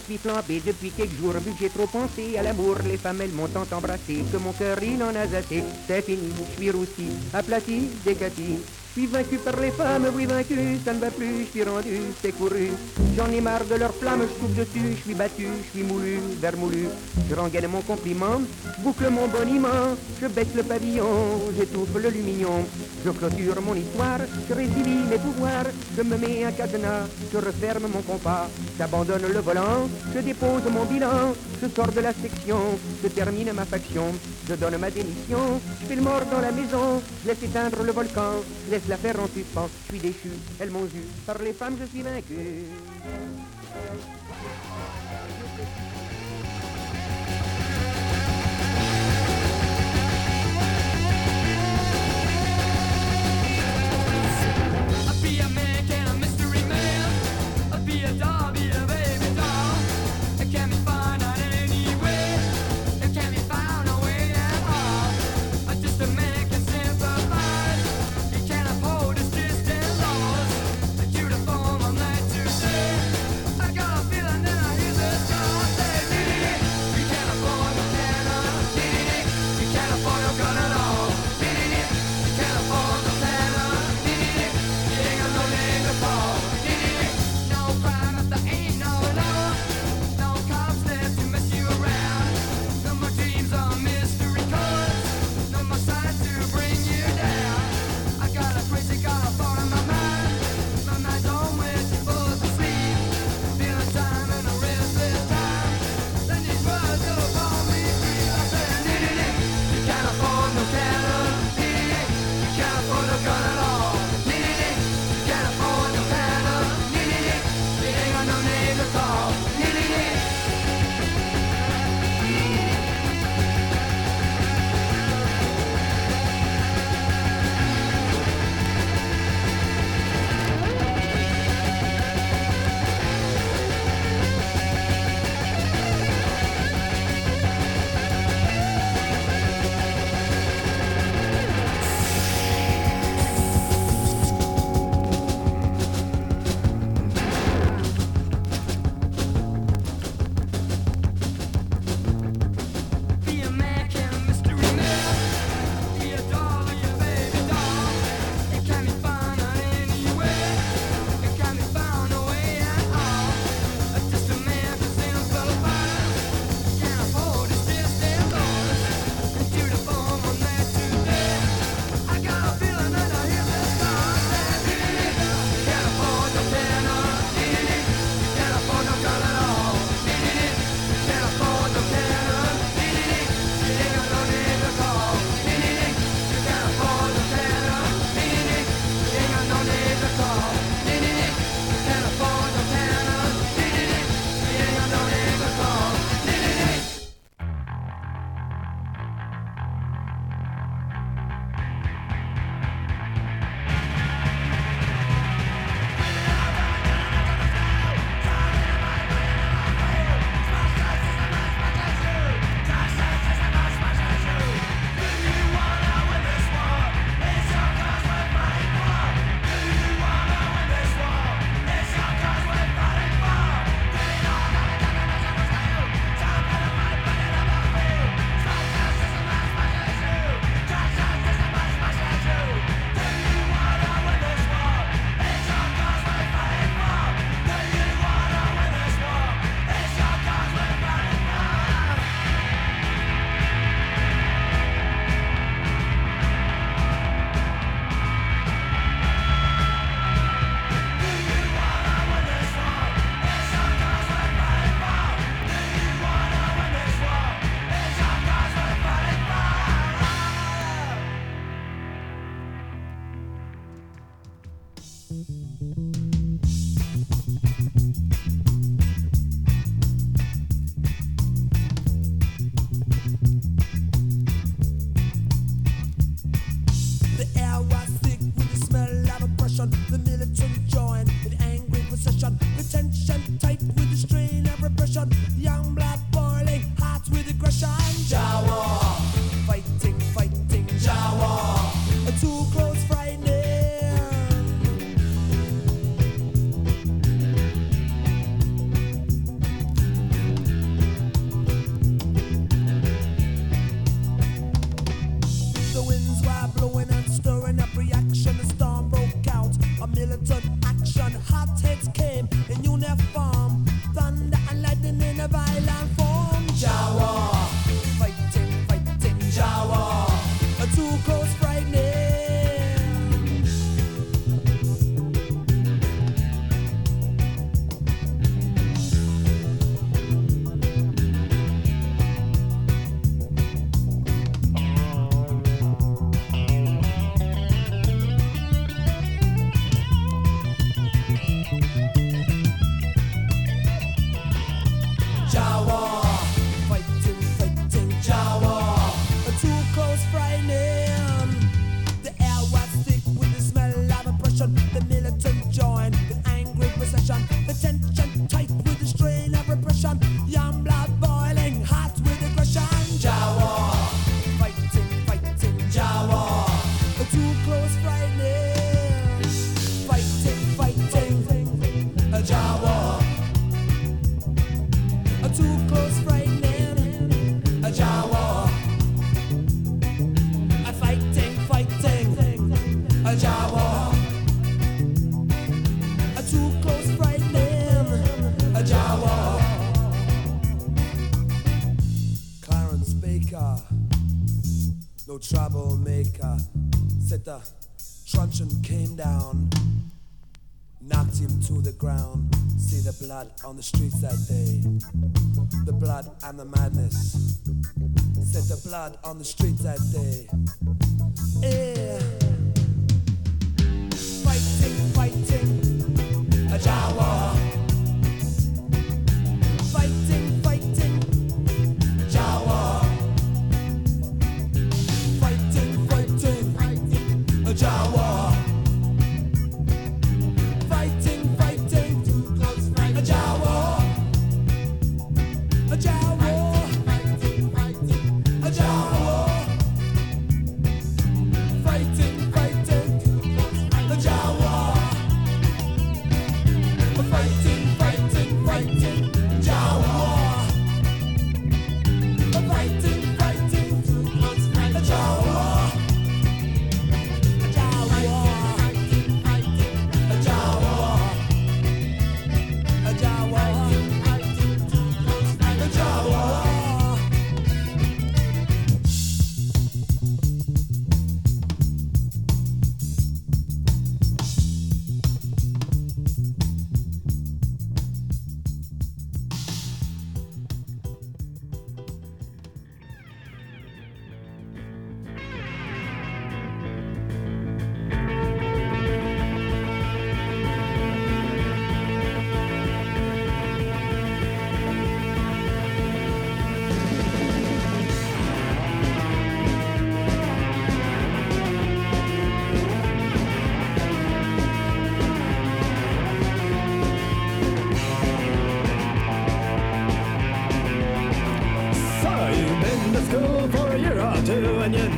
suis flambé depuis quelques jours, vu que j'ai trop pensé à l'amour. Les femmes, elles m'ont tant embrassé que mon cœur, il en a assez. C'est fini, je suis roussi, aplati, décati. Suis vaincu par les femmes, oui vaincu, ça ne va plus, je suis rendu, c'est couru. J'en ai marre de leurs flammes, je trouve dessus, je suis battu, je suis moulu, vermoulu. Je rengaine mon compliment, boucle mon boniment, je baisse le pavillon, j'étouffe le lumignon. Je clôture mon histoire, je résilie mes pouvoirs, je me mets un cadenas, je referme mon compas, j'abandonne le volant, je dépose mon bilan, je sors de la section, je termine ma faction, je donne ma démission, je fais le mort dans la maison, je laisse éteindre le volcan, je laisse la faire en suspens, je suis déchu, elles m'ont vu, par les femmes je suis vaincu. Said the truncheon came down, knocked him to the ground. See the blood on the streets that day, the blood and the madness. Said the blood on the streets that day. Yeah.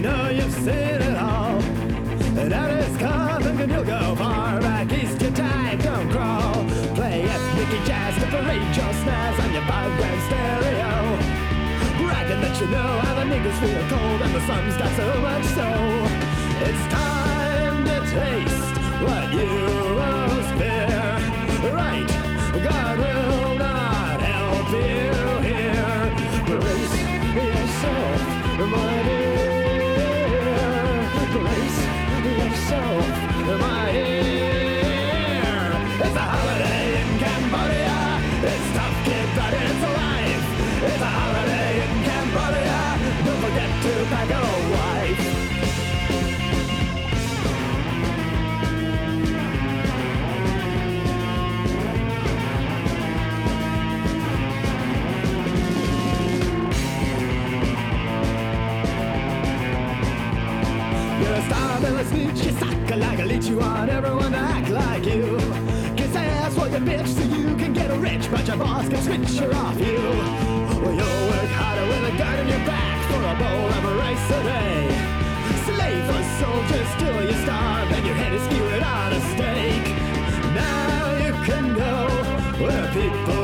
Know you've seen it all. And out is come thinking you'll go far back east your time, don't crawl. Play ethnic jazz to parade your snares on your five grand stereo. Bragging that you know how the niggas feel cold and the sun's got so you like a leech, you want everyone to act like you. Kiss ass for your bitch so you can get rich, but your boss can switch her off you. Well, you'll work harder with a gun in your back for a bowl of rice a day. Slave for soldiers till you starve and your head is skewered on a stake. Now you can go where people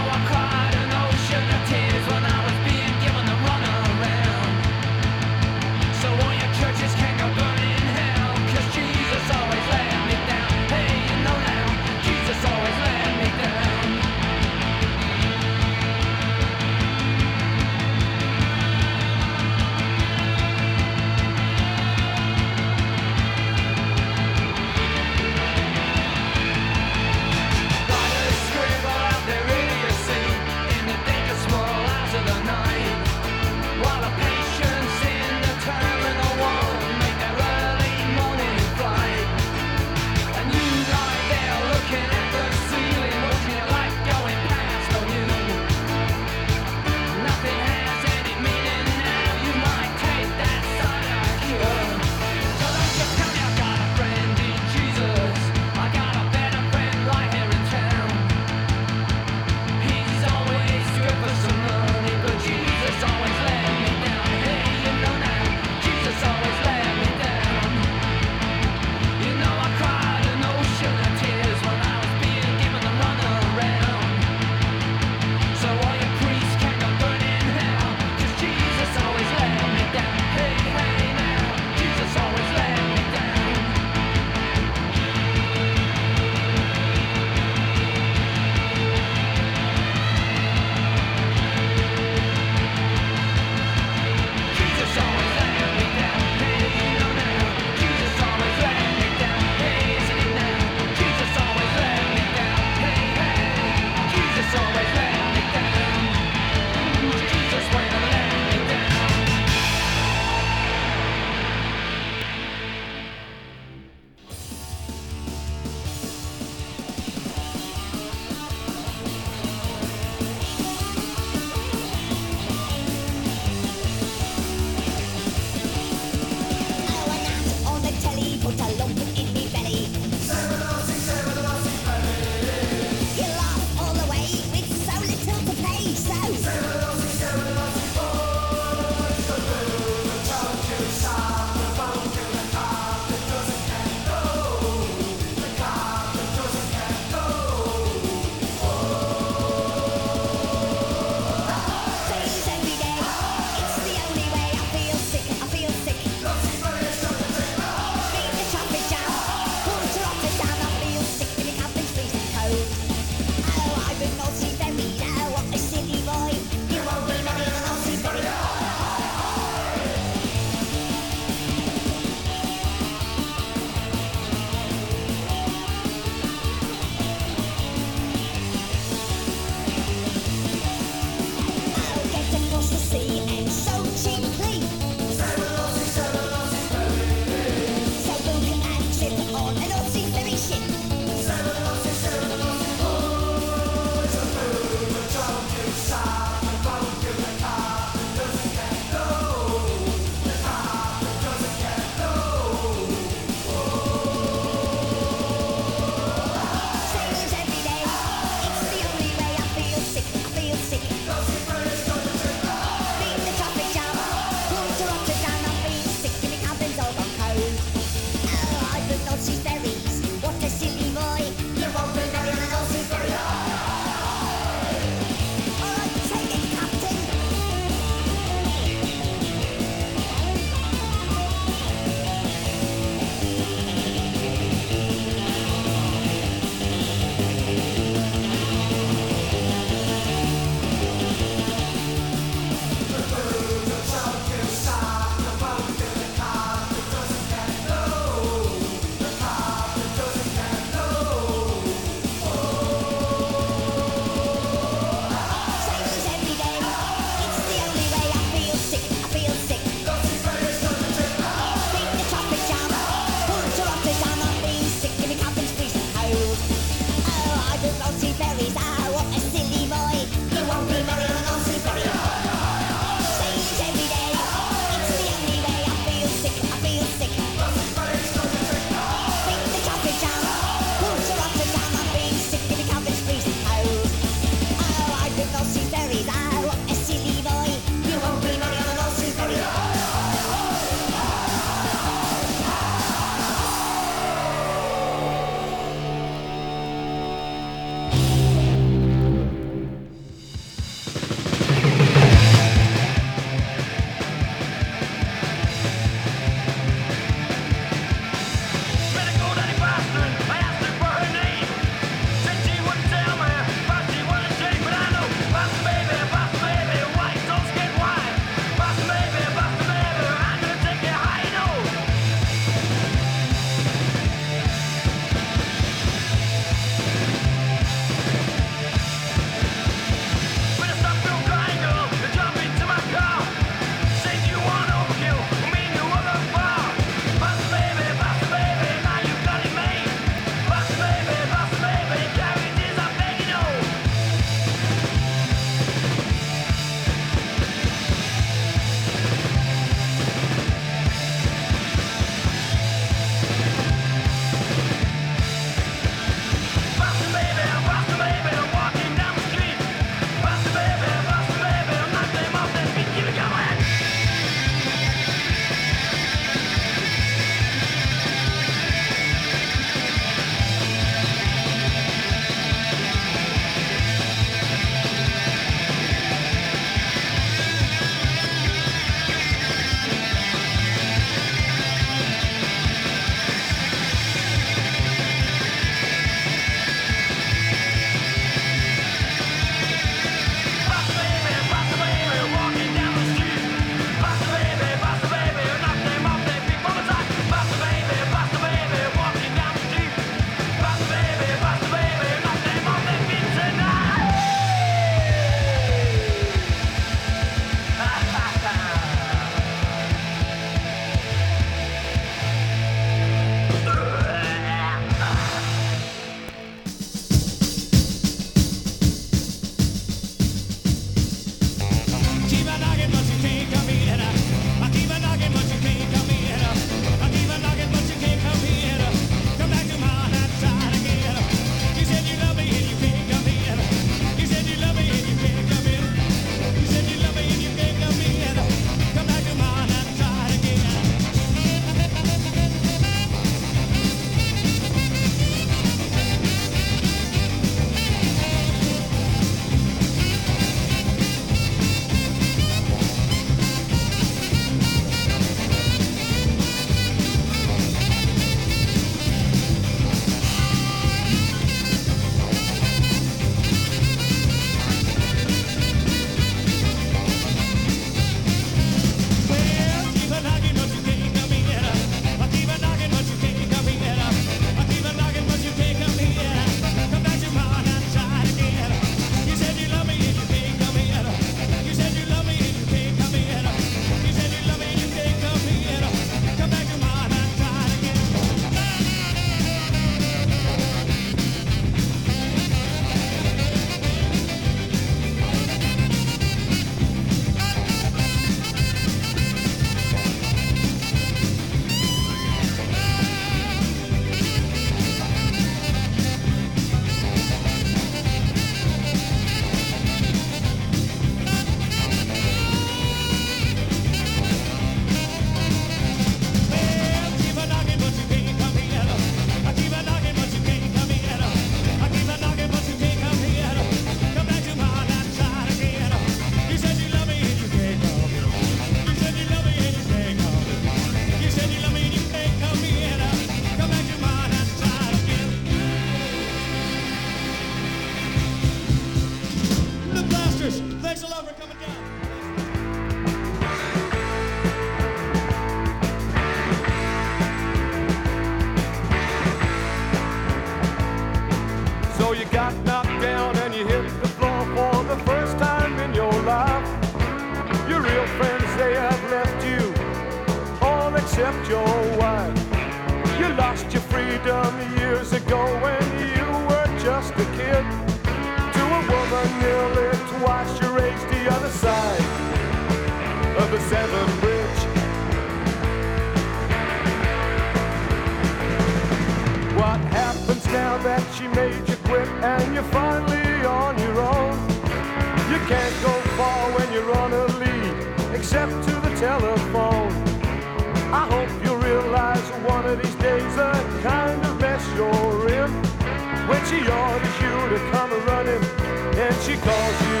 she calls you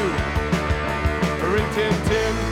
Rin Tin Tin.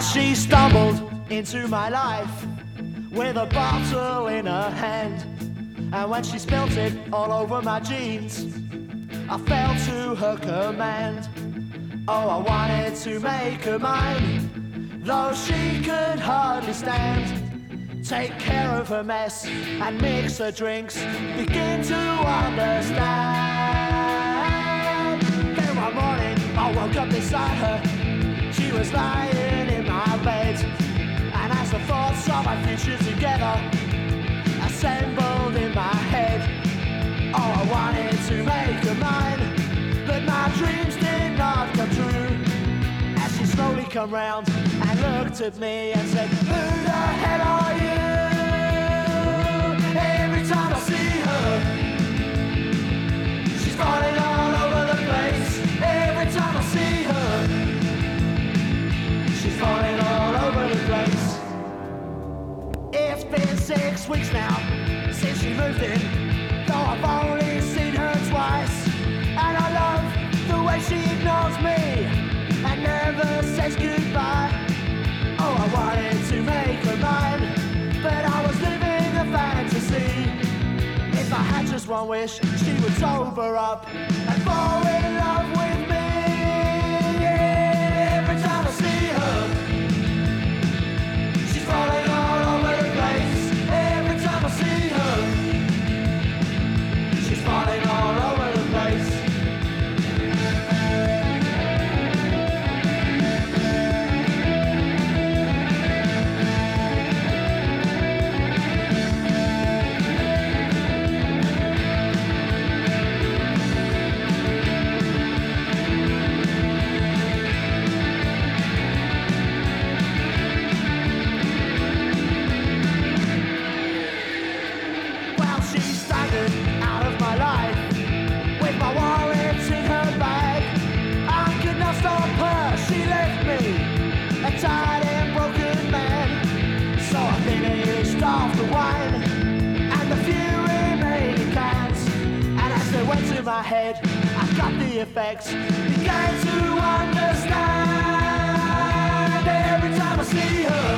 She stumbled into my life with a bottle in her hand. And when she spilt it all over my jeans, I fell to her command. Oh, I wanted to make her mine, though she could hardly stand. Take care of her mess and mix her drinks. Begin to understand. Then one morning I woke up beside her. She was lying the my future together assembled in my head. All I wanted to make her mine, but my dreams did not come true. As she slowly come round and looked at me and said, Who the hell are you? Every time I see her, she's falling six weeks now since she moved in, though I've only seen her twice. And I love the way she ignores me and never says goodbye. Oh, I wanted to make her mine, but I was living a fantasy. If I had just one wish, she would sober up and fall in love with my head, I got the effects, began to understand. Every time I see her.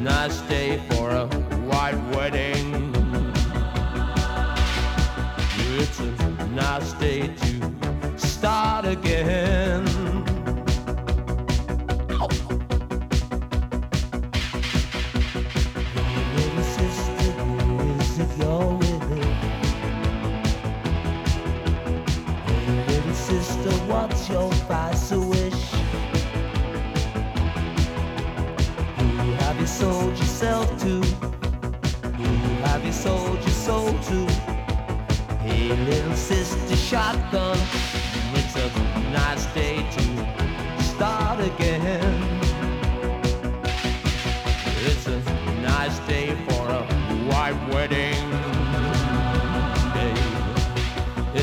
Nice day for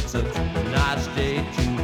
It's a nice day to